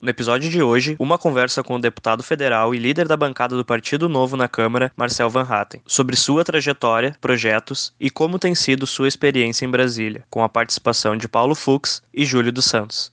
No episódio de hoje, uma conversa com o deputado federal e líder da bancada do Partido Novo na Câmara, Marcel Van Hatten, sobre sua trajetória, projetos e como tem sido sua experiência em Brasília, com a participação de Paulo Fux e Júlio dos Santos.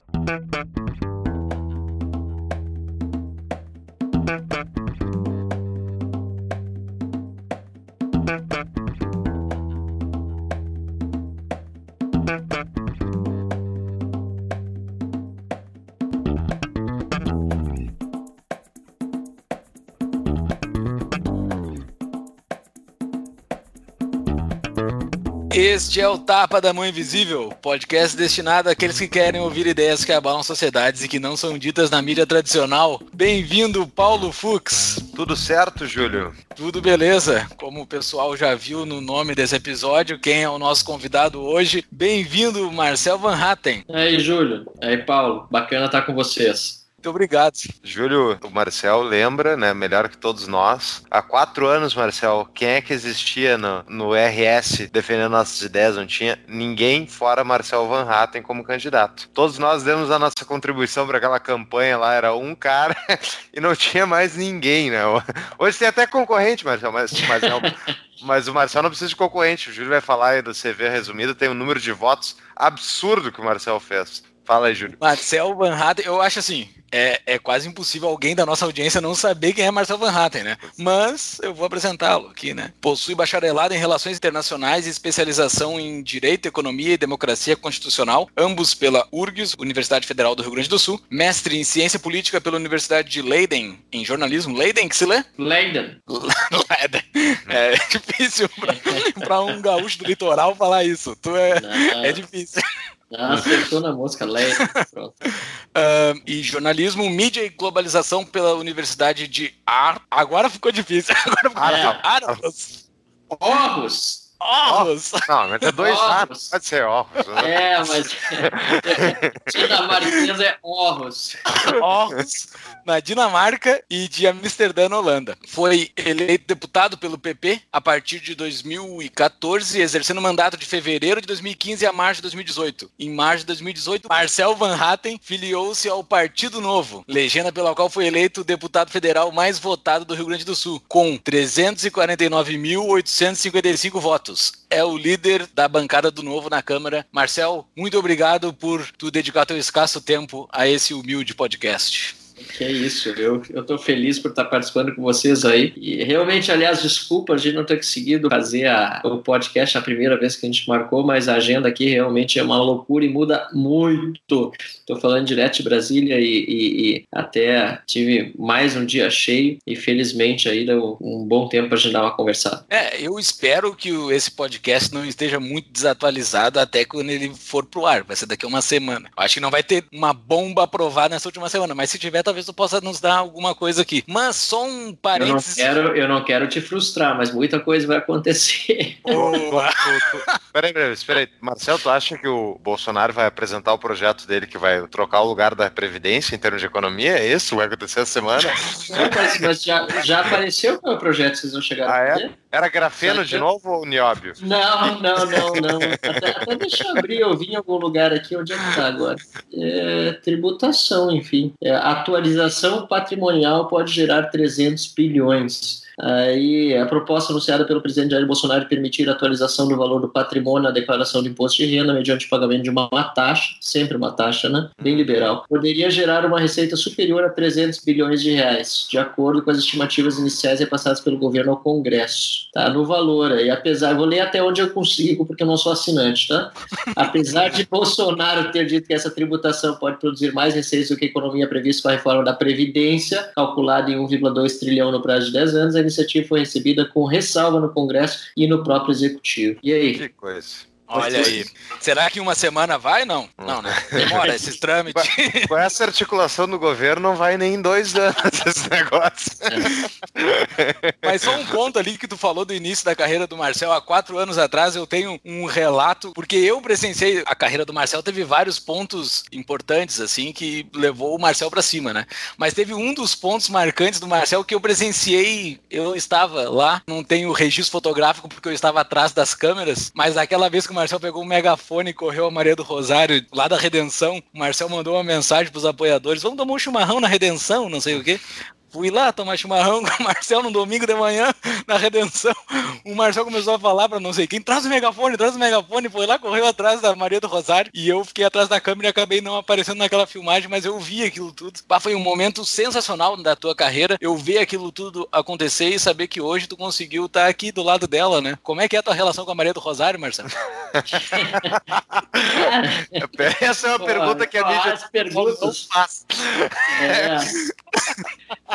Este é o Tapa da Mão Invisível, podcast destinado àqueles que querem ouvir ideias que abalam sociedades e que não são ditas na mídia tradicional. Bem-vindo, Paulo Fux. Tudo certo, Júlio? Tudo beleza. Como o pessoal já viu no nome desse episódio, quem é o nosso convidado hoje? Bem-vindo, Marcel Van Hatten. E aí, Júlio. E aí, Paulo. Bacana estar com vocês. Muito obrigado. Júlio, o Marcel lembra, né? Melhor que todos nós. Há quatro anos, Marcel, quem é que existia no, no RS defendendo nossas ideias? Não tinha ninguém fora Marcel Van Hatten como candidato. Todos nós demos a nossa contribuição para aquela campanha lá, era um cara e não tinha mais ninguém, né? Hoje tem até concorrente, Marcel, mas, mas. Mas o Marcel não precisa de concorrente. O Júlio vai falar aí do CV resumido. Tem um número de votos absurdo que o Marcel fez. Fala aí, Júlio. Marcel Van Hatten, eu acho assim, é, é quase impossível alguém da nossa audiência não saber quem é Marcel Van Hatten, né? Mas eu vou apresentá-lo aqui, né? Possui bacharelado em Relações Internacionais e especialização em Direito, Economia e Democracia Constitucional, ambos pela URGS, Universidade Federal do Rio Grande do Sul. Mestre em Ciência Política pela Universidade de Leiden, em jornalismo. Leiden, que se lê? Leiden. Leiden. É difícil para um gaúcho do litoral falar isso. Tu é, é difícil. Ah, acertou na mosca. Uh, e jornalismo, mídia e globalização pela Universidade de Ar. Agora ficou difícil. Agora ficou é. Argos. Orros. Orros. Não, mas é dois A's, pode ser Orros. Né? É, mas dinamarquês é Orros. Orros, na Dinamarca e de Amsterdã, na Holanda. Foi eleito deputado pelo PP a partir de 2014, exercendo o mandato de fevereiro de 2015 a março de 2018. Em março de 2018, Marcel Van Hatten filiou-se ao Partido Novo, legenda pela qual foi eleito o deputado federal mais votado do Rio Grande do Sul, com 349.855 votos é o líder da bancada do Novo na Câmara. Marcel, muito obrigado por tu dedicar teu escasso tempo a esse humilde podcast. Que é isso, eu, eu tô feliz por estar participando com vocês aí. E realmente, aliás, desculpa a gente não ter conseguido fazer a, o podcast a primeira vez que a gente marcou, mas a agenda aqui realmente é uma loucura e muda muito. Estou falando direto de Brasília e, e, e, até tive mais um dia cheio e felizmente aí deu um bom tempo para a gente dar uma conversada. É, eu espero que esse podcast não esteja muito desatualizado até quando ele for pro ar, vai ser daqui a uma semana. Eu acho que não vai ter uma bomba aprovada nessa última semana, mas se tiver talvez tu possa nos dar alguma coisa aqui. Mas só um parênteses. Eu não quero, eu não quero te frustrar, mas muita coisa vai acontecer. Peraí, peraí, espera aí. Marcelo, tu acha que o Bolsonaro vai apresentar o projeto dele que vai trocar o lugar da Previdência em termos de economia? É isso? Vai acontecer essa semana? Não, mas, mas já, já apareceu o projeto vocês vão chegar ah, é? Era grafeno de novo ou nióbio? Não, não, não, não. Até, até deixa eu abrir, eu vim em algum lugar aqui, onde é que tá agora? É, tributação, enfim. É, atualização patrimonial pode gerar 300 bilhões. Aí a proposta anunciada pelo presidente Jair Bolsonaro de permitir a atualização do valor do patrimônio na declaração de imposto de renda mediante o pagamento de uma, taxa, sempre uma taxa, né? Bem liberal, poderia gerar uma receita superior a 300 bilhões de reais, de acordo com as estimativas iniciais repassadas pelo governo ao Congresso. Tá no valor aí, apesar, vou ler até onde eu consigo porque eu não sou assinante, tá? Apesar de Bolsonaro ter dito que essa tributação pode produzir mais receitas do que a economia prevista com a reforma da previdência, calculada em 1,2 trilhão no prazo de 10 anos, iniciativa foi recebida com ressalva no Congresso e no próprio Executivo. E aí? Que coisa. Olha aí. Será que uma semana vai? Não. Não, né? Demora esses trâmites. Com essa articulação do governo, não vai nem em dois anos esse negócio. Mas só um ponto ali que tu falou do início da carreira do Marcel. Há quatro anos atrás eu tenho um relato, porque eu presenciei a carreira do Marcel, teve vários pontos importantes, assim, que levou o Marcel para cima, né? Mas teve um dos pontos marcantes do Marcel que eu presenciei, eu estava lá, não tenho registro fotográfico porque eu estava atrás das câmeras, mas aquela vez que o Marcel pegou um megafone e correu a Maria do Rosário lá da Redenção, o Marcel mandou uma mensagem pros apoiadores: vamos tomar um chimarrão na Redenção, não sei o quê. Fui lá tomar chimarrão com o Marcel no domingo de manhã, na Redenção. O Marcel começou a falar pra não sei quem: traz o megafone, traz o megafone. Foi lá, correu atrás da Maria do Rosário. E eu fiquei atrás da câmera e acabei não aparecendo naquela filmagem, mas eu vi aquilo tudo. Bah, foi um momento sensacional da tua carreira. Eu ver aquilo tudo acontecer e saber que hoje tu conseguiu estar aqui do lado dela, né? Como é que é a tua relação com a Maria do Rosário, Marcelo? Essa é uma pergunta que a mídia não faz. É.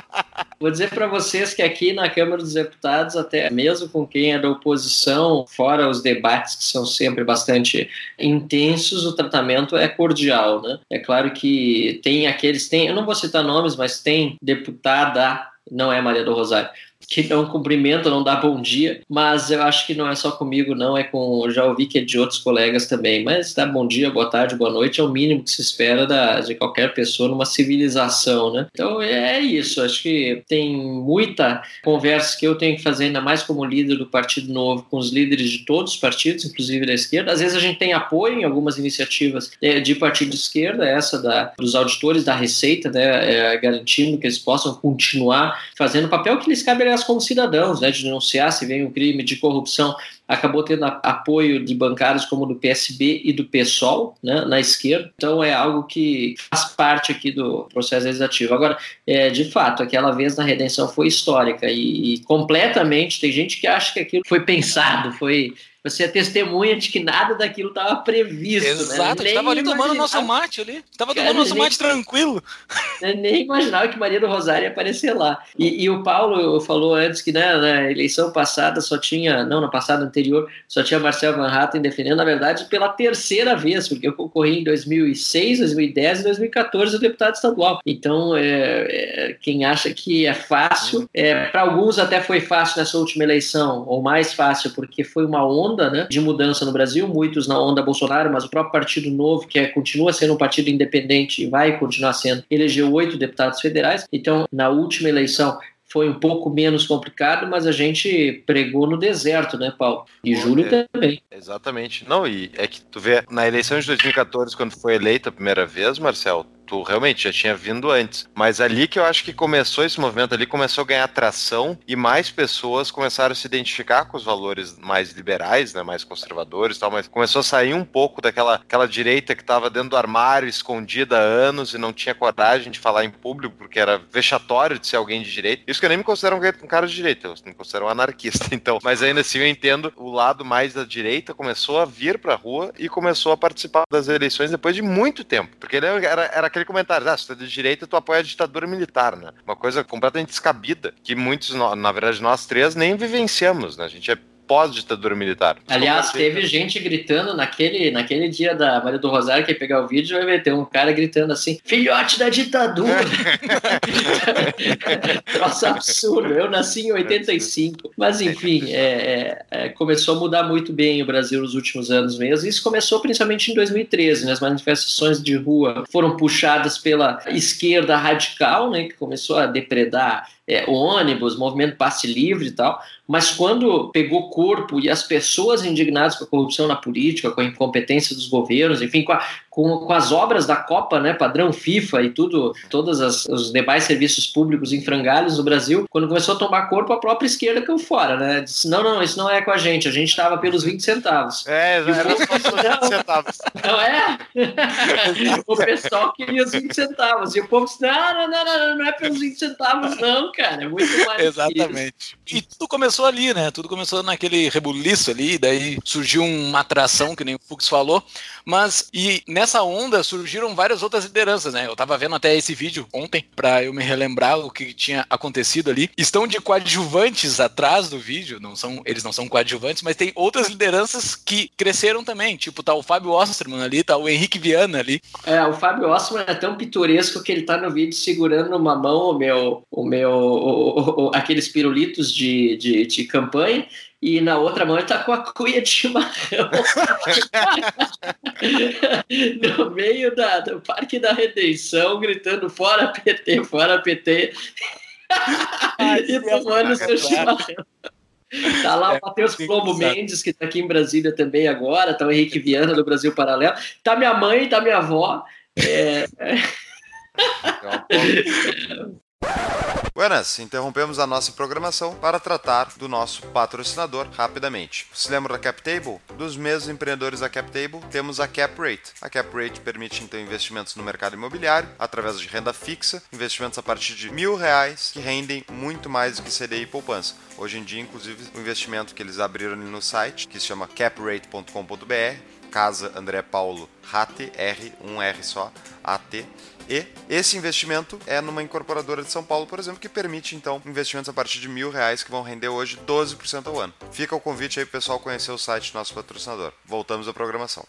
Vou dizer para vocês que aqui na Câmara dos Deputados, até mesmo com quem é da oposição, fora os debates que são sempre bastante intensos, o tratamento é cordial, né? É claro que tem aqueles, tem, eu não vou citar nomes, mas tem deputada, não é Maria do Rosário, que não cumprimenta, não dá bom dia, mas eu acho que não é só comigo, não, é com. Já ouvi que é de outros colegas também, mas dá bom dia, boa tarde, boa noite é o mínimo que se espera da, de qualquer pessoa numa civilização, né? Então é isso, acho que tem muita conversa que eu tenho que fazer, ainda mais como líder do Partido Novo, com os líderes de todos os partidos, inclusive da esquerda. Às vezes a gente tem apoio em algumas iniciativas é, de partido de esquerda, essa da, dos auditores da Receita, né, é, garantindo que eles possam continuar fazendo o papel que lhes cabe como cidadãos, né, de denunciar se vem um crime de corrupção, acabou tendo apoio de bancários como do PSB e do PSOL, né, na esquerda, então é algo que faz parte aqui do processo legislativo. Agora, é, de fato, aquela vez na redenção foi histórica e, e completamente, tem gente que acha que aquilo foi pensado, foi você é testemunha de que nada daquilo estava previsto. Né? Exato, né? estava ali tomando nosso mate ali. Estava tomando nosso nem, mate tranquilo. Nem imaginava que Maria do Rosário ia aparecer lá. E, e o Paulo falou antes que né, na eleição passada só tinha, não, na passada anterior, só tinha Marcel Van Hatten defendendo, na verdade, pela terceira vez, porque eu concorri em 2006, 2010 e 2014 o deputado estadual. Então, é, é, quem acha que é fácil, é, para alguns até foi fácil nessa última eleição, ou mais fácil, porque foi uma onda onda né, de mudança no Brasil, muitos na onda Bolsonaro, mas o próprio Partido Novo, que é, continua sendo um partido independente e vai continuar sendo, elegeu oito deputados federais. Então, na última eleição, foi um pouco menos complicado, mas a gente pregou no deserto, né, Paulo? E Júlio é, também. Exatamente. Não, e é que tu vê, na eleição de 2014, quando foi eleita a primeira vez, Marcel, tu realmente já tinha vindo antes. Mas ali que eu acho que começou esse movimento ali, começou a ganhar tração e mais pessoas começaram a se identificar com os valores mais liberais, né, mais conservadores e tal, mas começou a sair um pouco daquela aquela direita que estava dentro do armário, escondida há anos e não tinha coragem de falar em público porque era vexatório de ser alguém de direita. Isso que eu nem me considero um cara de direita, eu me considero um anarquista, então. Mas ainda assim eu entendo o lado mais da direita começou a vir pra rua e começou a participar das eleições depois de muito tempo. Porque ele era, era aquele comentário, ah, se tu é de direita, tu apoia a ditadura militar, né? Uma coisa completamente descabida, que muitos, na verdade, nós três nem vivenciamos, né? A gente é pós-ditadura militar. Aliás, teve gente gritando naquele, naquele dia da Maria do Rosário, que pegar o vídeo, vai ver, tem um cara gritando assim, filhote da ditadura! Troço absurdo, eu nasci em 85. Mas, enfim, é, é, é, começou a mudar muito bem o Brasil nos últimos anos mesmo. Isso começou principalmente em 2013, né? as manifestações de rua foram puxadas pela esquerda radical, né, que começou a depredar é, ônibus, movimento passe livre e tal, mas quando pegou corpo e as pessoas indignadas com a corrupção na política, com a incompetência dos governos, enfim, com a, com, com as obras da Copa, né, padrão FIFA e tudo, todos as, os demais serviços públicos em frangalhos no Brasil, quando começou a tomar corpo, a própria esquerda caiu fora, né? Disse, não, não, isso não é com a gente, a gente estava pelos 20 centavos. É, era 20 centavos. Não é? o pessoal queria os 20 centavos. E o povo disse, não, não, não, não, não é pelos 20 centavos, não, cara, é muito mais Exatamente. E tudo começou ali, né? Tudo começou naquele rebuliço ali, daí surgiu uma atração, que nem o Fux falou, mas, e nessa onda surgiram várias outras lideranças, né? Eu tava vendo até esse vídeo ontem para eu me relembrar o que tinha acontecido ali. Estão de coadjuvantes atrás do vídeo, não são, eles não são coadjuvantes, mas tem outras lideranças que cresceram também, tipo tá o Fábio Osterman ali, tá o Henrique Viana ali. É, o Fábio Osterman é tão pitoresco que ele tá no vídeo segurando numa mão o meu, o meu, o, o, aqueles pirulitos de, de, de campanha e na outra mão ele tá com a cuia de chimarrão no meio da, do Parque da Redenção, gritando fora PT, fora PT, Ai, e tomando seu chimarrão. Tá lá o Matheus Plomo Mendes, que tá aqui em Brasília também agora, tá o Henrique Viana do Brasil Paralelo. Tá minha mãe, tá minha avó. É... Buenas, interrompemos a nossa programação para tratar do nosso patrocinador rapidamente. Se lembra da CapTable? Dos mesmos empreendedores da CapTable, temos a CapRate. A CapRate permite então investimentos no mercado imobiliário através de renda fixa, investimentos a partir de mil reais que rendem muito mais do que CDI e poupança. Hoje em dia, inclusive, o investimento que eles abriram no site, que se chama caprate.com.br, Casa André Paulo RAT, R, um R só, AT, e esse investimento é numa incorporadora de São Paulo, por exemplo, que permite então investimentos a partir de mil reais que vão render hoje 12% ao ano. Fica o convite aí pro pessoal conhecer o site do nosso patrocinador. Voltamos à programação.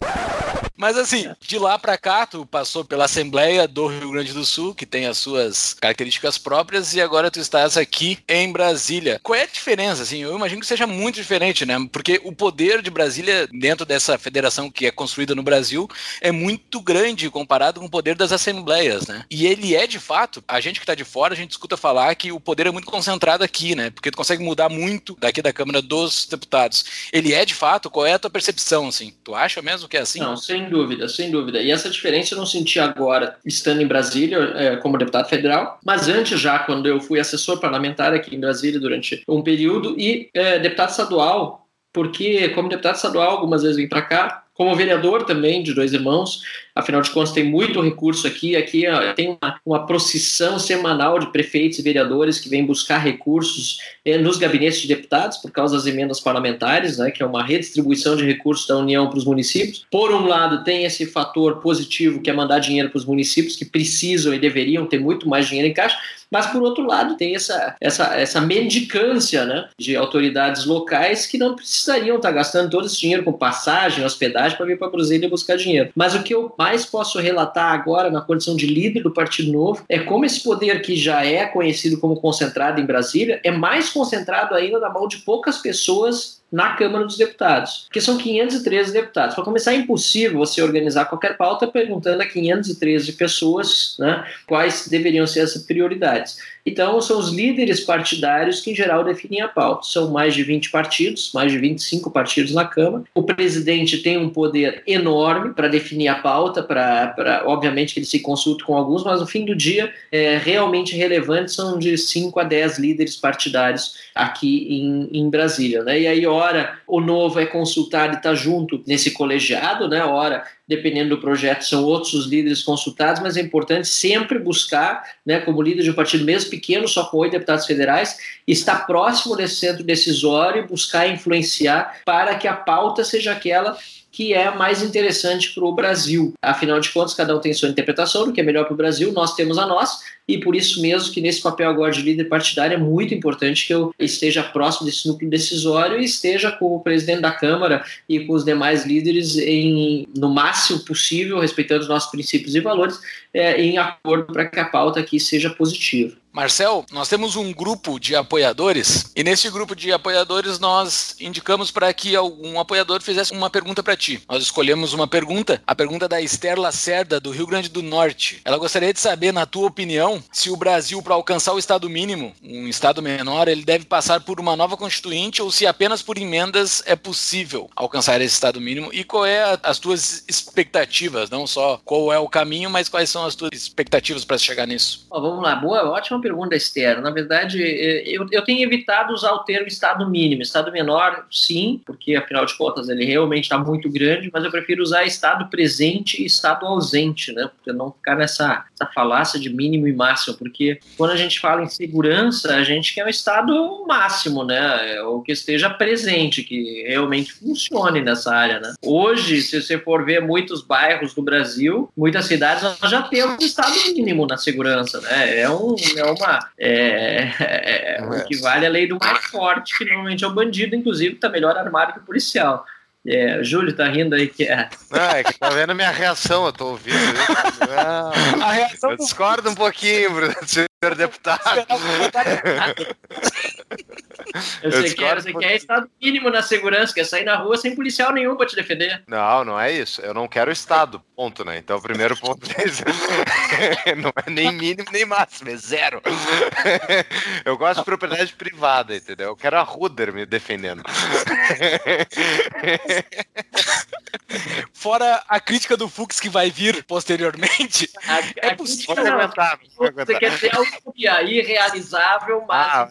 Mas assim, de lá para cá, tu passou pela Assembleia do Rio Grande do Sul, que tem as suas características próprias, e agora tu estás aqui em Brasília. Qual é a diferença? Assim, eu imagino que seja muito diferente, né? Porque o poder de Brasília, dentro dessa federação que é construída no Brasil, é muito grande comparado com o poder das assembleias né? E ele é de fato, a gente que está de fora, a gente escuta falar que o poder é muito concentrado aqui, né? Porque tu consegue mudar muito daqui da Câmara dos Deputados. Ele é de fato, qual é a tua percepção, assim? Tu acha mesmo que é assim? Não, sem dúvida, sem dúvida. E essa diferença eu não senti agora, estando em Brasília é, como deputado federal, mas antes já, quando eu fui assessor parlamentar aqui em Brasília durante um período e é, deputado estadual, porque como deputado estadual algumas vezes vim para cá, como vereador também de dois irmãos, afinal de contas tem muito recurso aqui, aqui tem uma, uma procissão semanal de prefeitos e vereadores que vêm buscar recursos eh, nos gabinetes de deputados por causa das emendas parlamentares, né, que é uma redistribuição de recursos da União para os municípios. Por um lado, tem esse fator positivo que é mandar dinheiro para os municípios que precisam e deveriam ter muito mais dinheiro em caixa, mas por outro lado tem essa, essa, essa mendicância né, de autoridades locais que não precisariam estar gastando todo esse dinheiro com passagem, hospedagem para vir para Brasília buscar dinheiro. Mas o que eu mais posso relatar agora na condição de líder do Partido Novo é como esse poder que já é conhecido como concentrado em Brasília é mais concentrado ainda na mão de poucas pessoas na Câmara dos Deputados, porque são 513 deputados. Para começar, é impossível você organizar qualquer pauta perguntando a 513 pessoas né, quais deveriam ser as prioridades. Então, são os líderes partidários que, em geral, definem a pauta. São mais de 20 partidos, mais de 25 partidos na Câmara. O presidente tem um poder enorme para definir a pauta, para, obviamente, que ele se consulte com alguns, mas no fim do dia, é, realmente relevante são de 5 a 10 líderes partidários aqui em, em Brasília. Né? E aí, ora, o novo é consultado e está junto nesse colegiado, né? ora, dependendo do projeto, são outros os líderes consultados, mas é importante sempre buscar, né, como líder de um partido mesmo pequeno, só com oito deputados federais, estar próximo desse centro decisório e buscar influenciar para que a pauta seja aquela que é mais interessante para o Brasil. Afinal de contas, cada um tem sua interpretação do que é melhor para o Brasil, nós temos a nossa, e por isso mesmo que nesse papel agora de líder partidário é muito importante que eu esteja próximo desse núcleo decisório e esteja com o presidente da Câmara e com os demais líderes em, no máximo possível, respeitando os nossos princípios e valores, é, em acordo para que a pauta aqui seja positiva. Marcel, nós temos um grupo de apoiadores e nesse grupo de apoiadores nós indicamos para que algum apoiador fizesse uma pergunta para ti. Nós escolhemos uma pergunta, a pergunta da Esther Lacerda, do Rio Grande do Norte. Ela gostaria de saber, na tua opinião, se o Brasil, para alcançar o Estado mínimo, um Estado menor, ele deve passar por uma nova constituinte ou se apenas por emendas é possível alcançar esse Estado mínimo e qual é as tuas expectativas, não só qual é o caminho, mas quais são as tuas expectativas para chegar nisso? vamos lá, boa, ótima pergunta, Esther. Na verdade, é, eu, eu tenho evitado usar o termo estado mínimo. Estado menor, sim, porque afinal de contas ele realmente está muito grande, mas eu prefiro usar estado presente e estado ausente, né? Porque não ficar nessa, nessa falácia de mínimo e máximo, porque quando a gente fala em segurança, a gente quer um estado máximo, né? É o que esteja presente, que realmente funcione nessa área, né? Hoje, se você for ver muitos bairros do Brasil, muitas cidades, nós já temos estado mínimo na segurança, né? É um, é uma. É, é, é, o que vale a lei do mais forte, que normalmente é o bandido, inclusive, está melhor armado que o policial. É, o Júlio tá rindo aí que é. Não, é que tá vendo a minha reação, eu tô ouvindo. Não, a reação eu discordo um pouquinho, Bruno, senhor deputado. Eu você quer, você quer estado mínimo na segurança, quer sair na rua sem policial nenhum para te defender. Não, não é isso. Eu não quero Estado, ponto, né? Então o primeiro ponto é não é nem mínimo nem máximo, é zero. Eu gosto de propriedade privada, entendeu? Eu quero a Ruder me defendendo. Fora a crítica do Fux que vai vir posteriormente, a, é a possível. Aguentar, você quer ter algo irrealizável, mas ah.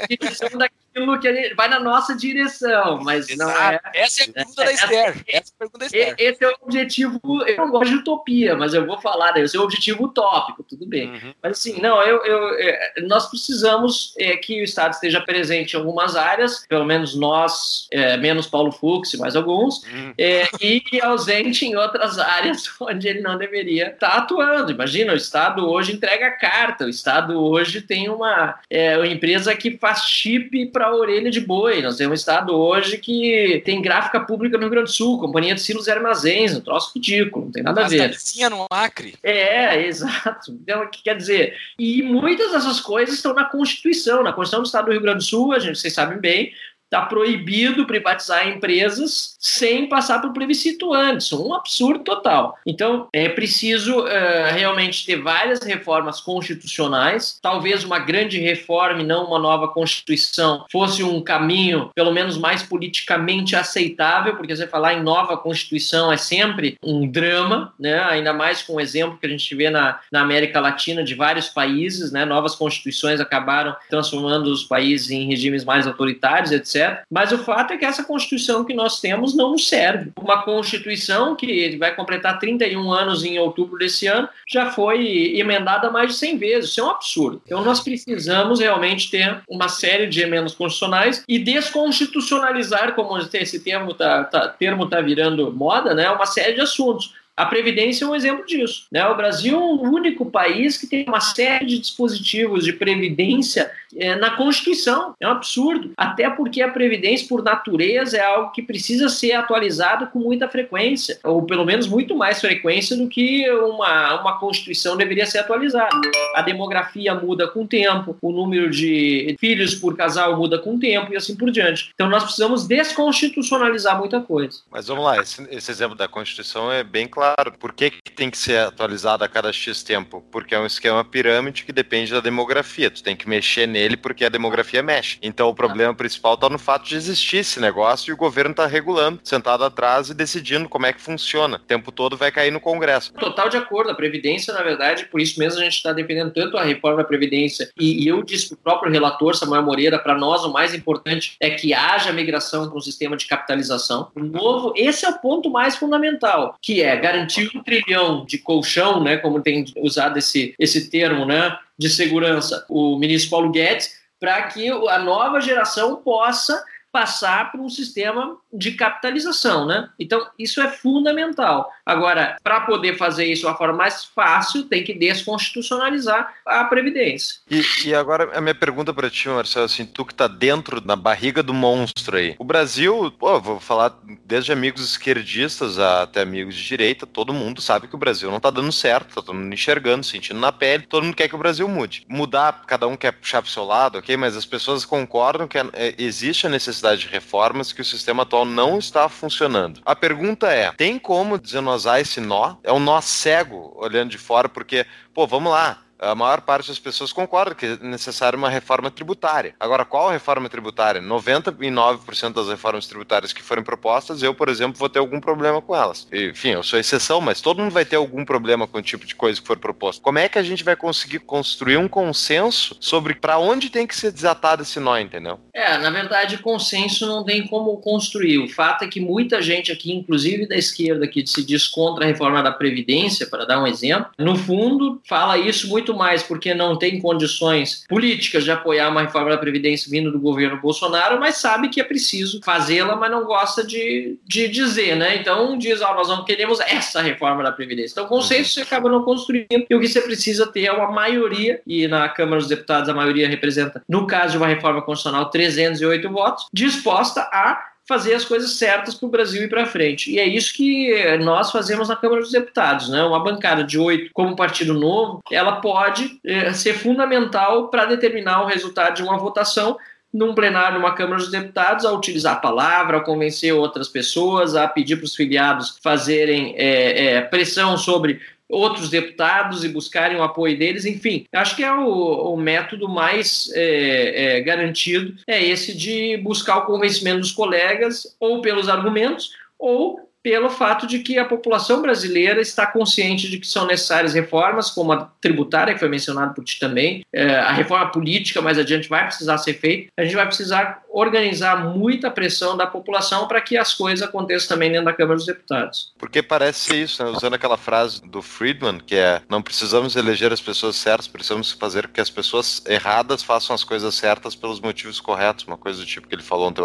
a direção aquilo que a gente vai na nossa direção, mas Exato. não é. Essa é a pergunta da Esther. Essa é a pergunta da Esther. Esse é o objetivo. Eu não gosto de utopia, mas eu vou falar, né? Esse é o objetivo utópico, tudo bem. Uhum. Mas assim, não, eu, eu, é, nós precisamos é, que o Estado esteja presente em algumas áreas, pelo menos nós, é, menos Paulo Fux, mais alguns, uhum. é, e ausente em outras áreas onde ele não deveria estar atuando. Imagina, o Estado hoje entrega carta, o Estado hoje tem uma, é, uma empresa que faz chip para orelha de boi. Nós temos um estado hoje que tem gráfica pública no Rio Grande do Sul, companhia de silos e armazéns, um troço ridículo, não tem nada a ver. Tinha no Acre. É, exato. Então, o que quer dizer? E muitas dessas coisas estão na Constituição, na Constituição do Estado do Rio Grande do Sul, a gente, vocês sabem bem, está proibido privatizar empresas sem passar por plebiscito antes. Um absurdo total. Então, é preciso uh, realmente ter várias reformas constitucionais. Talvez uma grande reforma e não uma nova Constituição fosse um caminho, pelo menos mais politicamente aceitável, porque você falar em nova Constituição é sempre um drama, né? ainda mais com o exemplo que a gente vê na, na América Latina de vários países. Né? Novas constituições acabaram transformando os países em regimes mais autoritários, etc. Mas o fato é que essa Constituição que nós temos não nos serve. Uma Constituição que vai completar 31 anos em outubro desse ano já foi emendada mais de 100 vezes. Isso é um absurdo. Então nós precisamos realmente ter uma série de emendas constitucionais e desconstitucionalizar, como esse termo está tá, termo tá virando moda, né, uma série de assuntos. A Previdência é um exemplo disso. Né? O Brasil é o único país que tem uma série de dispositivos de previdência é, na Constituição. É um absurdo. Até porque a Previdência, por natureza, é algo que precisa ser atualizado com muita frequência, ou pelo menos muito mais frequência do que uma, uma Constituição deveria ser atualizada. A demografia muda com o tempo, o número de filhos por casal muda com o tempo e assim por diante. Então nós precisamos desconstitucionalizar muita coisa. Mas vamos lá, esse, esse exemplo da Constituição é bem claro claro. Por que, que tem que ser atualizado a cada X tempo? Porque é um esquema pirâmide que depende da demografia. Tu tem que mexer nele porque a demografia mexe. Então o problema ah. principal está no fato de existir esse negócio e o governo está regulando, sentado atrás e decidindo como é que funciona. O tempo todo vai cair no Congresso. Total de acordo. A Previdência, na verdade, por isso mesmo a gente está defendendo tanto a reforma da Previdência. E, e eu disse para o próprio relator, Samuel Moreira, para nós o mais importante é que haja migração para um sistema de capitalização. O novo, esse é o ponto mais fundamental, que é garantir um trilhão de colchão, né, como tem usado esse, esse termo, né, de segurança, o ministro Paulo Guedes, para que a nova geração possa passar por um sistema de capitalização, né? Então, isso é fundamental. Agora, para poder fazer isso de uma forma mais fácil, tem que desconstitucionalizar a Previdência. E, e agora, a minha pergunta para ti, Marcelo, assim, tu que está dentro da barriga do monstro aí. O Brasil, pô, vou falar desde amigos esquerdistas até amigos de direita, todo mundo sabe que o Brasil não está dando certo, tá todo mundo enxergando, sentindo na pele, todo mundo quer que o Brasil mude. Mudar, cada um quer puxar pro seu lado, ok? Mas as pessoas concordam que é, existe a necessidade de reformas, que o sistema atual não está funcionando. A pergunta é: tem como desenosar esse nó? É um nó cego olhando de fora, porque, pô, vamos lá a maior parte das pessoas concorda que é necessária uma reforma tributária. Agora, qual reforma tributária? 99% das reformas tributárias que forem propostas, eu, por exemplo, vou ter algum problema com elas. Enfim, eu sou exceção, mas todo mundo vai ter algum problema com o tipo de coisa que for proposto. Como é que a gente vai conseguir construir um consenso sobre para onde tem que ser desatado esse nó, entendeu? É, na verdade, consenso não tem como construir. O fato é que muita gente aqui, inclusive da esquerda, que se diz contra a reforma da Previdência, para dar um exemplo, no fundo, fala isso muito muito mais porque não tem condições políticas de apoiar uma reforma da Previdência vindo do governo Bolsonaro, mas sabe que é preciso fazê-la, mas não gosta de, de dizer, né? Então diz, ó, oh, nós não queremos essa reforma da Previdência. Então, o consenso você acaba não construindo, e o que você precisa ter é uma maioria, e na Câmara dos Deputados a maioria representa, no caso de uma reforma constitucional, 308 votos, disposta a fazer as coisas certas para o Brasil ir para frente. E é isso que nós fazemos na Câmara dos Deputados. Né? Uma bancada de oito, como Partido Novo, ela pode é, ser fundamental para determinar o resultado de uma votação num plenário, numa Câmara dos Deputados, a utilizar a palavra, a convencer outras pessoas, a pedir para os filiados fazerem é, é, pressão sobre outros deputados e buscarem o apoio deles, enfim, acho que é o, o método mais é, é, garantido, é esse de buscar o convencimento dos colegas, ou pelos argumentos, ou pelo fato de que a população brasileira está consciente de que são necessárias reformas, como a tributária, que foi mencionado por ti também, é, a reforma política mais adiante vai precisar ser feita, a gente vai precisar organizar muita pressão da população para que as coisas aconteçam também dentro da Câmara dos Deputados. Porque parece ser isso, né? usando aquela frase do Friedman, que é não precisamos eleger as pessoas certas, precisamos fazer que as pessoas erradas façam as coisas certas pelos motivos corretos, uma coisa do tipo que ele falou ontem.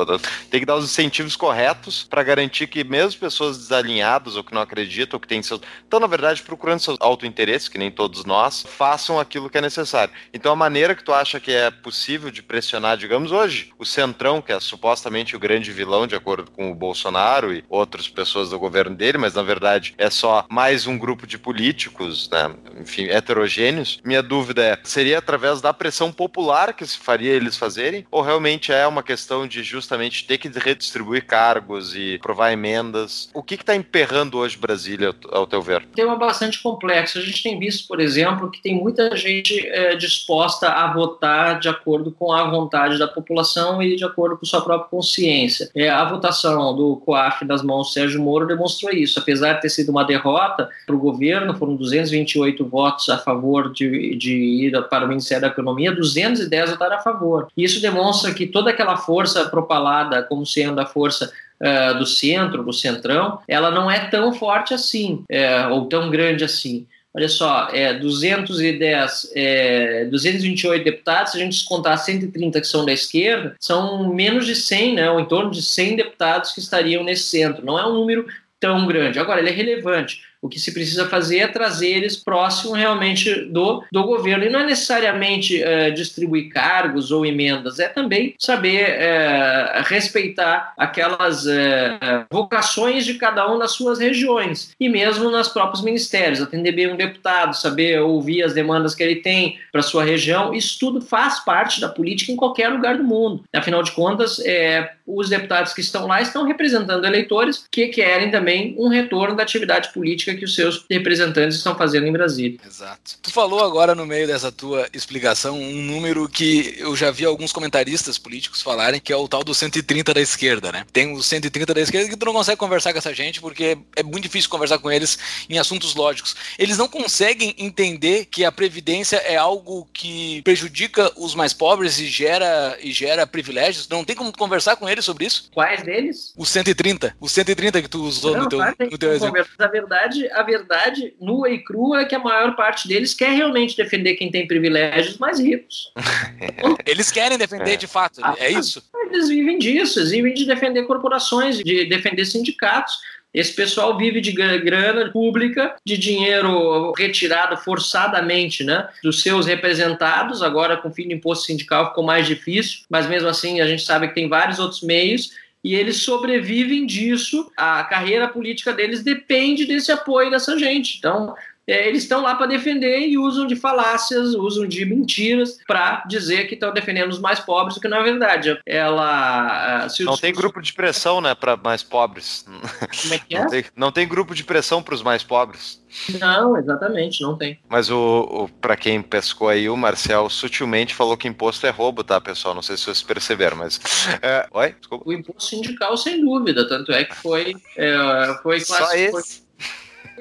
Tem que dar os incentivos corretos para garantir que mesmo pessoas desalinhadas ou que não acreditam, ou que têm seus. Estão, na verdade, procurando seus auto-interesses, que nem todos nós, façam aquilo que é necessário. Então, a maneira que tu acha que é possível de pressionar, digamos, hoje, o Centrão, que é supostamente o grande vilão, de acordo com o Bolsonaro e outras pessoas do governo dele, mas na verdade é só mais um grupo de políticos, né, enfim, heterogêneos. Minha dúvida é: seria através da pressão popular que se faria eles fazerem, ou realmente é uma questão de justamente ter que redistribuir cargos e provar emendas? O que está emperrando hoje Brasília, ao teu ver? Um tema bastante complexo. A gente tem visto, por exemplo, que tem muita gente é, disposta a votar de acordo com a vontade da população e de acordo com sua própria consciência. É, a votação do COAF nas mãos do Sérgio Moro demonstrou isso. Apesar de ter sido uma derrota para o governo, foram 228 votos a favor de, de ir para o Ministério da Economia, 210 votaram a favor. Isso demonstra que toda aquela força propalada como sendo a força uh, do centro, do centrão, ela não é tão forte assim, é, ou tão grande assim. Olha só, é, 210, é, 228 deputados, se a gente descontar 130 que são da esquerda, são menos de 100, né, ou em torno de 100 deputados que estariam nesse centro. Não é um número tão grande. Agora, ele é relevante. O que se precisa fazer é trazer eles próximo realmente do, do governo. E não é necessariamente é, distribuir cargos ou emendas, é também saber é, respeitar aquelas é, vocações de cada um nas suas regiões e mesmo nos próprios ministérios. Atender bem um deputado, saber ouvir as demandas que ele tem para sua região. Isso tudo faz parte da política em qualquer lugar do mundo. Afinal de contas, é, os deputados que estão lá estão representando eleitores que querem também um retorno da atividade política política que os seus representantes estão fazendo em Brasília. Exato. Tu falou agora no meio dessa tua explicação um número que eu já vi alguns comentaristas políticos falarem que é o tal do 130 da esquerda, né? Tem os 130 da esquerda que tu não consegue conversar com essa gente porque é muito difícil conversar com eles em assuntos lógicos. Eles não conseguem entender que a previdência é algo que prejudica os mais pobres e gera e gera privilégios. Não tem como conversar com eles sobre isso? Quais deles? Os 130. Os 130 que tu usou não, no teu, no teu exemplo. Na verdade, verdade, a verdade nua e crua é que a maior parte deles quer realmente defender quem tem privilégios mais ricos. eles querem defender é. de fato, ah, é isso? Eles vivem disso, eles vivem de defender corporações, de defender sindicatos. Esse pessoal vive de grana pública, de dinheiro retirado forçadamente né, dos seus representados. Agora, com o fim do imposto sindical, ficou mais difícil, mas mesmo assim, a gente sabe que tem vários outros meios e eles sobrevivem disso. A carreira política deles depende desse apoio dessa gente. Então, é, eles estão lá para defender e usam de falácias, usam de mentiras para dizer que estão defendendo os mais pobres, o que não é verdade. Ela não discurso... tem grupo de pressão, né, para mais pobres. Como é que é? Não tem, não tem grupo de pressão para os mais pobres. Não, exatamente, não tem. Mas o, o para quem pescou aí, o Marcel sutilmente falou que imposto é roubo, tá, pessoal? Não sei se vocês perceberam, mas. É... Oi? Desculpa. O imposto sindical, sem dúvida, tanto é que foi. É, foi Só esse.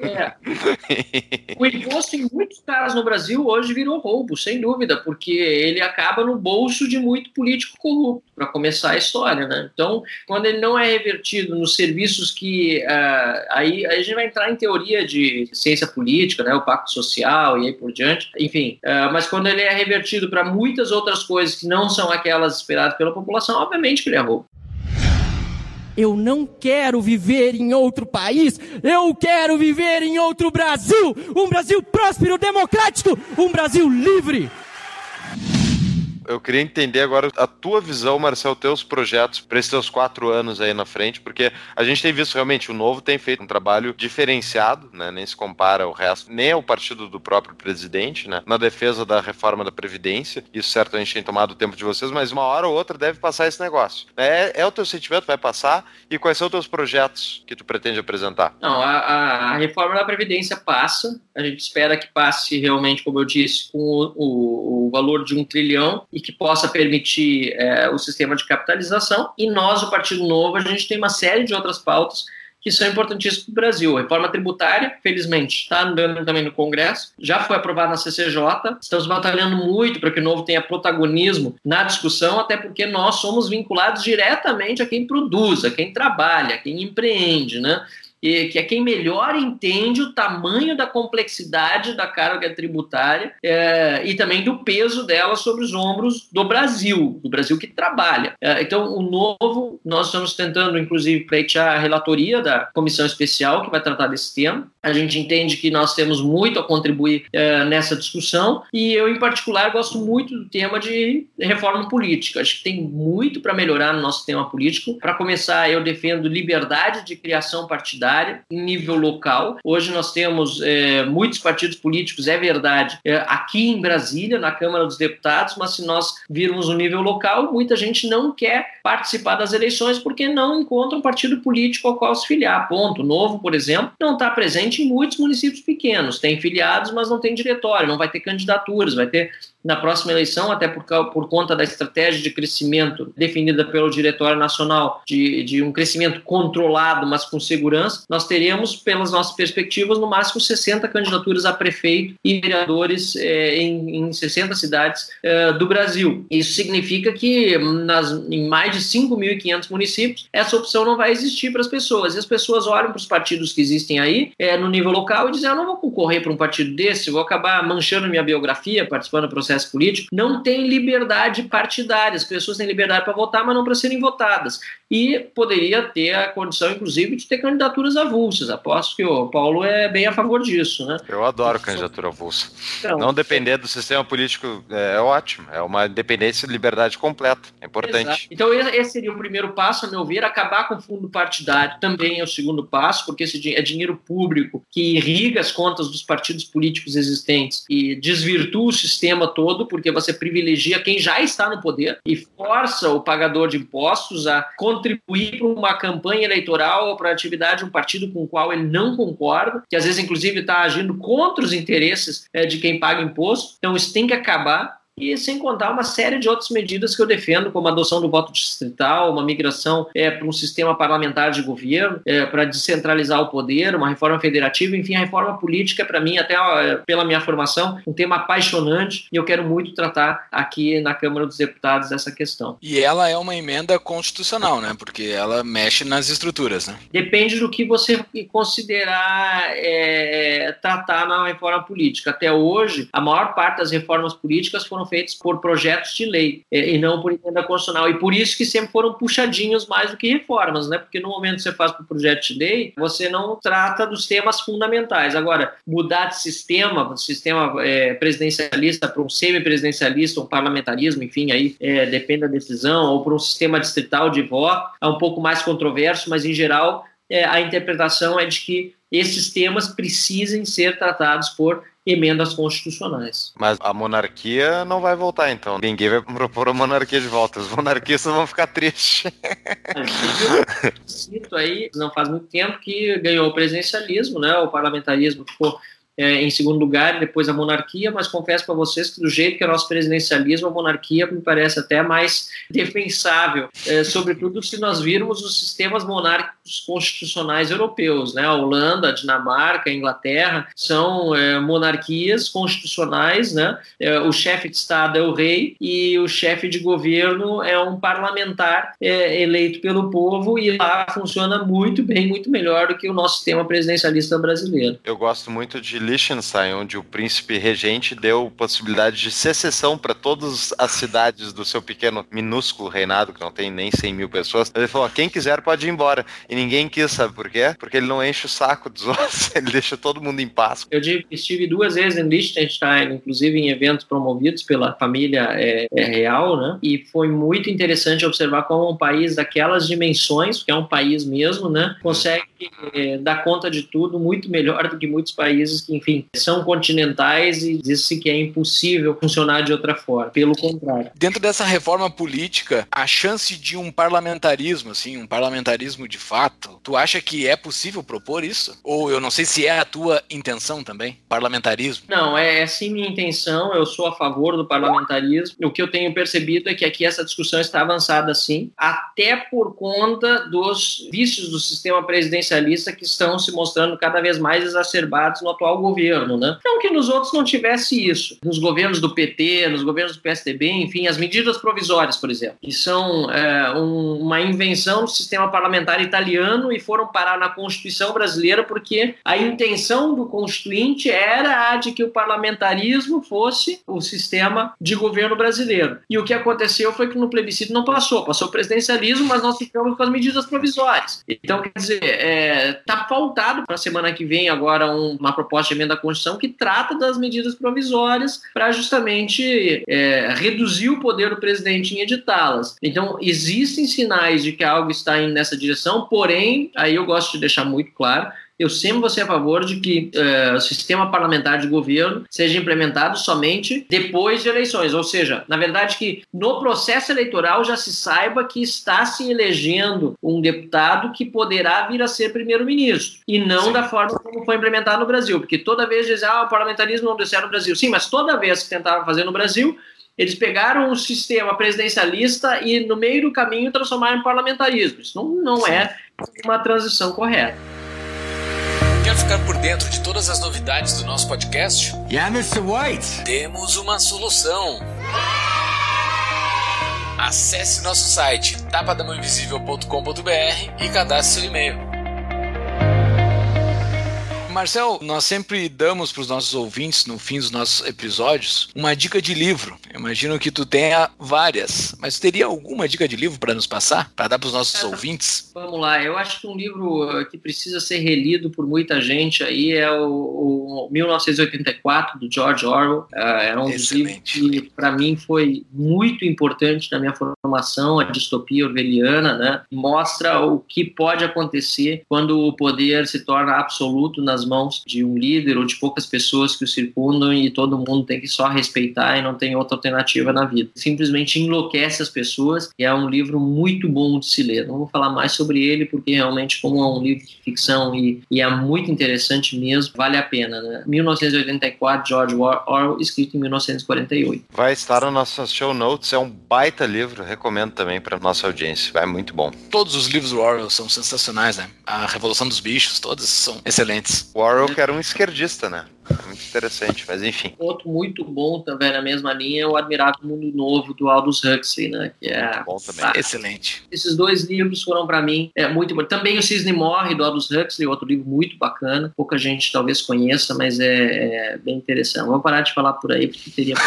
É. O imposto, em muitos casos no Brasil, hoje virou roubo, sem dúvida, porque ele acaba no bolso de muito político corrupto, para começar a história. Né? Então, quando ele não é revertido nos serviços que. Uh, aí, aí a gente vai entrar em teoria de ciência política, né, o pacto social e aí por diante, enfim. Uh, mas quando ele é revertido para muitas outras coisas que não são aquelas esperadas pela população, obviamente que ele é roubo. Eu não quero viver em outro país, eu quero viver em outro Brasil, um Brasil próspero, democrático, um Brasil livre. Eu queria entender agora a tua visão, Marcel, teus projetos para esses teus quatro anos aí na frente, porque a gente tem visto realmente o Novo tem feito um trabalho diferenciado, né? Nem se compara ao resto, nem ao partido do próprio presidente, né? Na defesa da reforma da Previdência. Isso certamente tem tomado o tempo de vocês, mas uma hora ou outra deve passar esse negócio. É, é o teu sentimento, vai passar? E quais são os teus projetos que tu pretende apresentar? Não, a, a, a reforma da Previdência passa. A gente espera que passe realmente, como eu disse, com o, o, o valor de um trilhão e que possa permitir é, o sistema de capitalização. E nós, o Partido Novo, a gente tem uma série de outras pautas que são importantíssimos para o Brasil. A reforma tributária, felizmente, está andando também no Congresso, já foi aprovada na CCJ, estamos batalhando muito para que o novo tenha protagonismo na discussão, até porque nós somos vinculados diretamente a quem produz, a quem trabalha, a quem empreende, né? Que é quem melhor entende o tamanho da complexidade da carga tributária é, e também do peso dela sobre os ombros do Brasil, do Brasil que trabalha. É, então, o novo, nós estamos tentando, inclusive, pleitear a relatoria da comissão especial que vai tratar desse tema. A gente entende que nós temos muito a contribuir é, nessa discussão e eu, em particular, gosto muito do tema de reforma política. Acho que tem muito para melhorar no nosso tema político. Para começar, eu defendo liberdade de criação partidária partidária em nível local. Hoje nós temos é, muitos partidos políticos, é verdade, é, aqui em Brasília, na Câmara dos Deputados, mas se nós virmos o nível local, muita gente não quer participar das eleições porque não encontra um partido político ao qual se filiar. Ponto. Novo, por exemplo, não está presente em muitos municípios pequenos. Tem filiados, mas não tem diretório, não vai ter candidaturas, vai ter na próxima eleição, até por, por conta da estratégia de crescimento definida pelo Diretório Nacional, de, de um crescimento controlado, mas com segurança, nós teremos, pelas nossas perspectivas, no máximo 60 candidaturas a prefeito e vereadores é, em, em 60 cidades é, do Brasil. Isso significa que nas, em mais de 5.500 municípios, essa opção não vai existir para as pessoas. E as pessoas olham para os partidos que existem aí, é, no nível local, e dizem: ah, não vou concorrer para um partido desse, vou acabar manchando minha biografia, participando do processo processo político, não tem liberdade partidária. As pessoas têm liberdade para votar, mas não para serem votadas. E poderia ter a condição, inclusive, de ter candidaturas avulsas. Aposto que o Paulo é bem a favor disso. Né? Eu adoro candidatura avulsa. Então, não depender do sistema político é, é ótimo. É uma independência e liberdade completa. É importante. Exato. Então, esse seria o primeiro passo, a meu ver. Acabar com o fundo partidário também é o segundo passo, porque esse é dinheiro público que irriga as contas dos partidos políticos existentes e desvirtua o sistema todo, porque você privilegia quem já está no poder e força o pagador de impostos a contribuir para uma campanha eleitoral ou para a atividade de um partido com o qual ele não concorda, que às vezes, inclusive, está agindo contra os interesses é, de quem paga imposto. Então, isso tem que acabar e sem contar uma série de outras medidas que eu defendo, como a adoção do voto distrital, uma migração é, para um sistema parlamentar de governo, é, para descentralizar o poder, uma reforma federativa, enfim, a reforma política, para mim, até ó, pela minha formação, um tema apaixonante e eu quero muito tratar aqui na Câmara dos Deputados essa questão. E ela é uma emenda constitucional, né? Porque ela mexe nas estruturas, né? Depende do que você considerar é, tratar na reforma política. Até hoje, a maior parte das reformas políticas foram feitos por projetos de lei é, e não por emenda constitucional. E por isso que sempre foram puxadinhos mais do que reformas, né? Porque no momento que você faz por projeto de lei, você não trata dos temas fundamentais. Agora, mudar de sistema, sistema é, presidencialista para um semipresidencialista, um parlamentarismo, enfim, aí é, depende da decisão, ou para um sistema distrital de voto, é um pouco mais controverso, mas em geral é, a interpretação é de que esses temas precisem ser tratados por emendas constitucionais. Mas a monarquia não vai voltar, então. Ninguém vai propor a monarquia de volta. Os monarquistas vão ficar tristes. Cito aí, não faz muito tempo que ganhou o presidencialismo, né? O parlamentarismo ficou é, em segundo lugar, depois a monarquia, mas confesso para vocês que do jeito que é o nosso presidencialismo, a monarquia me parece até mais defensável, é, sobretudo se nós virmos os sistemas monárquicos constitucionais europeus, né? A Holanda, a Dinamarca, a Inglaterra são é, monarquias constitucionais, né? É, o chefe de Estado é o rei e o chefe de governo é um parlamentar é, eleito pelo povo e lá funciona muito bem, muito melhor do que o nosso sistema presidencialista brasileiro. Eu gosto muito de Liechtenstein, onde o príncipe regente deu possibilidade de secessão para todas as cidades do seu pequeno, minúsculo reinado, que não tem nem 100 mil pessoas. Ele falou: quem quiser pode ir embora. E ninguém quis, sabe por quê? Porque ele não enche o saco dos outros, ele deixa todo mundo em paz. Eu estive duas vezes em Liechtenstein, inclusive em eventos promovidos pela família é, é real, né? E foi muito interessante observar como um país daquelas dimensões, que é um país mesmo, né? Consegue é, dar conta de tudo muito melhor do que muitos países que, enfim, são continentais e diz-se que é impossível funcionar de outra forma. Pelo contrário. Dentro dessa reforma política, a chance de um parlamentarismo, assim, um parlamentarismo de fato, tu acha que é possível propor isso? Ou eu não sei se é a tua intenção também, parlamentarismo? Não, é, é sim minha intenção, eu sou a favor do parlamentarismo. O que eu tenho percebido é que aqui essa discussão está avançada sim, até por conta dos vícios do sistema presidencialista que estão se mostrando cada vez mais exacerbados no atual governo, né? Não que nos outros não tivesse isso. Nos governos do PT, nos governos do PSDB, enfim, as medidas provisórias, por exemplo, que são é, um, uma invenção do sistema parlamentar italiano e foram parar na Constituição brasileira porque a intenção do constituinte era a de que o parlamentarismo fosse o sistema de governo brasileiro. E o que aconteceu foi que no plebiscito não passou, passou o presidencialismo, mas nós ficamos com as medidas provisórias. Então, quer dizer, está é, tá faltado para a semana que vem agora um, uma proposta de emenda à Constituição que trata das medidas provisórias para justamente é, reduzir o poder do presidente em editá-las. Então, existem sinais de que algo está indo nessa direção, porém, aí eu gosto de deixar muito claro eu sempre vou ser a favor de que uh, o sistema parlamentar de governo seja implementado somente depois de eleições, ou seja, na verdade que no processo eleitoral já se saiba que está se elegendo um deputado que poderá vir a ser primeiro-ministro e não Sim. da forma como foi implementado no Brasil, porque toda vez dizem, ah, o parlamentarismo não deu certo no Brasil. Sim, mas toda vez que tentavam fazer no Brasil, eles pegaram o sistema presidencialista e no meio do caminho transformaram em parlamentarismo. Isso não, não é uma transição correta. Ficar por dentro de todas as novidades do nosso podcast? Yeah, Mr. White. Temos uma solução. Acesse nosso site tapadamãoinvisível.com.br e cadastre seu e-mail. Marcel, nós sempre damos para os nossos ouvintes, no fim dos nossos episódios, uma dica de livro. Eu imagino que tu tenha várias, mas teria alguma dica de livro para nos passar, para dar para os nossos é, ouvintes? Vamos lá, eu acho que um livro eh, que precisa ser relido por muita gente aí é o, o 1984, do George Orwell. É, é um Excelente. livro que, para mim, foi muito importante na minha formação, a distopia orwelliana, né? Mostra o que pode acontecer quando o poder se torna absoluto nas mãos de um líder ou de poucas pessoas que o circundam e todo mundo tem que só respeitar e não tem outra alternativa na vida. Simplesmente enlouquece as pessoas e é um livro muito bom de se ler. Não vou falar mais sobre ele porque realmente como é um livro de ficção e, e é muito interessante mesmo, vale a pena. Né? 1984, George Orwell, escrito em 1948. Vai estar no nosso show notes, é um baita livro, recomendo também para nossa audiência, é muito bom. Todos os livros do Orwell são sensacionais, né? A Revolução dos Bichos, todos são excelentes. Que era um esquerdista, né? É muito interessante, mas enfim. Outro muito bom também na mesma linha é o Admirável Mundo Novo do Aldous Huxley, né? Que é bom também. Excelente. Esses dois livros foram para mim é, muito bom. Também o Cisne Morre do Aldous Huxley, outro livro muito bacana. Pouca gente talvez conheça, mas é, é bem interessante. Vou parar de falar por aí porque teria.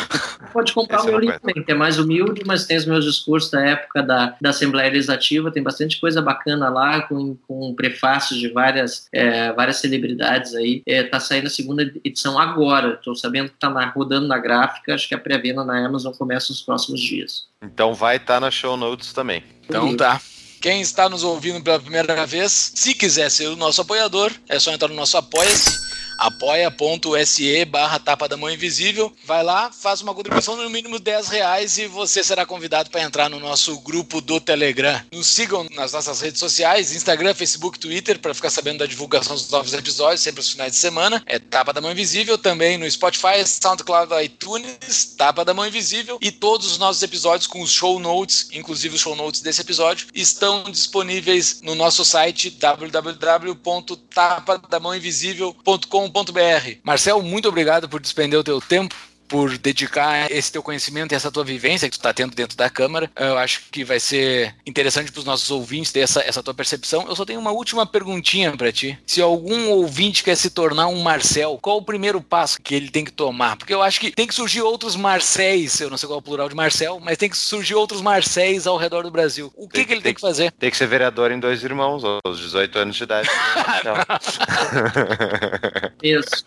Pode comprar Esse o meu livro também, que é mais humilde, mas tem os meus discursos da época da, da Assembleia Legislativa. Tem bastante coisa bacana lá, com, com prefácios de várias, é, várias celebridades aí. É, tá saindo a segunda edição agora. Estou sabendo que tá na, rodando na gráfica. Acho que a pré-venda na Amazon começa nos próximos dias. Então vai estar tá na show notes também. Então tá. Quem está nos ouvindo pela primeira vez, se quiser ser o nosso apoiador, é só entrar no nosso Apoia-se apoia.se barra tapa da mão invisível. Vai lá, faz uma contribuição no mínimo 10 reais e você será convidado para entrar no nosso grupo do Telegram. Nos sigam nas nossas redes sociais, Instagram, Facebook, Twitter, para ficar sabendo da divulgação dos novos episódios, sempre aos finais de semana. É Tapa da Mão Invisível, também no Spotify, SoundCloud, iTunes, Tapa da Mão Invisível e todos os nossos episódios com os show notes, inclusive os show notes desse episódio, estão disponíveis no nosso site www.tapadamãoinvisível.com Marcel, muito obrigado por despender o teu tempo por dedicar esse teu conhecimento e essa tua vivência que tu está tendo dentro da Câmara. Eu acho que vai ser interessante para os nossos ouvintes ter essa, essa tua percepção. Eu só tenho uma última perguntinha para ti. Se algum ouvinte quer se tornar um Marcel, qual o primeiro passo que ele tem que tomar? Porque eu acho que tem que surgir outros Marcéis, eu não sei qual é o plural de Marcel, mas tem que surgir outros Marcéis ao redor do Brasil. O que, tem, que ele tem, tem, que fazer? Tem que ser vereador em dois irmãos, aos 18 anos de idade. Isso.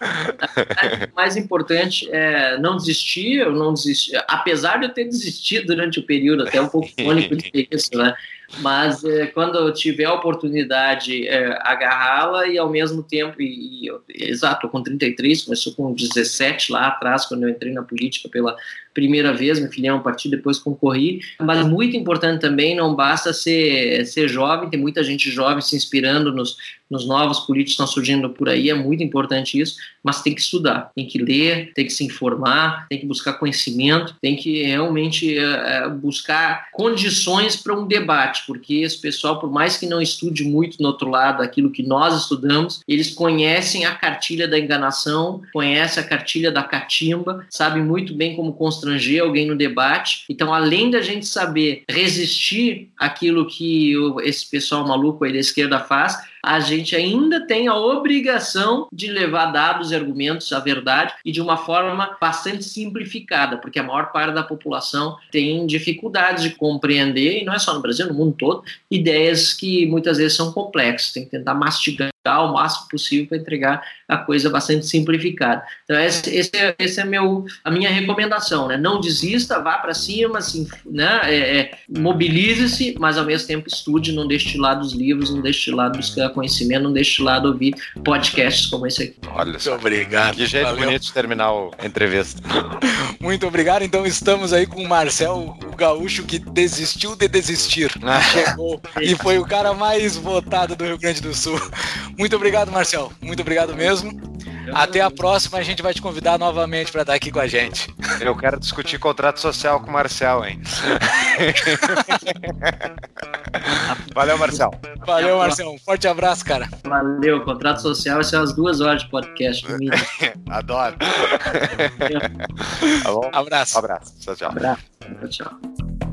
O mais importante é não desistir, eu não desisti. Apesar de eu ter desistido durante o período, até um pouco fônico de isso, né? Mas é, quando eu tiver a oportunidade é, agarrá-la e ao mesmo tempo e, e eu, exato com 33 começou com 17 lá atrás quando eu entrei na política pela primeira vez me filiei a um partido depois concorri. Mas muito importante também não basta ser ser jovem tem muita gente jovem se inspirando nos nos novos políticos que estão surgindo por aí é muito importante isso mas tem que estudar tem que ler tem que se informar tem que buscar conhecimento tem que realmente é, buscar condições para um debate porque esse pessoal, por mais que não estude muito no outro lado aquilo que nós estudamos, eles conhecem a cartilha da enganação, conhecem a cartilha da catimba, sabem muito bem como constranger alguém no debate. Então, além da gente saber resistir àquilo que esse pessoal maluco aí da esquerda faz, a gente ainda tem a obrigação de levar dados e argumentos à verdade e de uma forma bastante simplificada, porque a maior parte da população tem dificuldades de compreender, e não é só no Brasil, no mundo todo, ideias que muitas vezes são complexas, tem que tentar mastigar o máximo possível para entregar a coisa bastante simplificada. Então, esse, esse, é, esse é meu, a minha recomendação, né? Não desista, vá para cima, assim, né? É, é, mobilize-se, mas ao mesmo tempo estude, não deixe de lado os livros, não deixe de lado buscar conhecimento, não deixe de lado ouvir podcasts como esse aqui. Olha só. Muito obrigado. Que jeito Valeu. bonito de terminar a entrevista. Muito obrigado. Então estamos aí com o Marcel, o gaúcho que desistiu de desistir. Chegou e foi o cara mais votado do Rio Grande do Sul. Muito obrigado, Marcel. Muito obrigado mesmo. Até a próxima, a gente vai te convidar novamente para estar aqui com a gente. Eu quero discutir contrato social com o Marcel, hein? Valeu, Marcel. Valeu, Marcel. Um forte abraço, cara. Valeu. Contrato social vai ser umas duas horas de podcast comigo. Adoro. Tá bom? Abraço. Abraço. Tchau, tchau. Abraço. Tchau, tchau.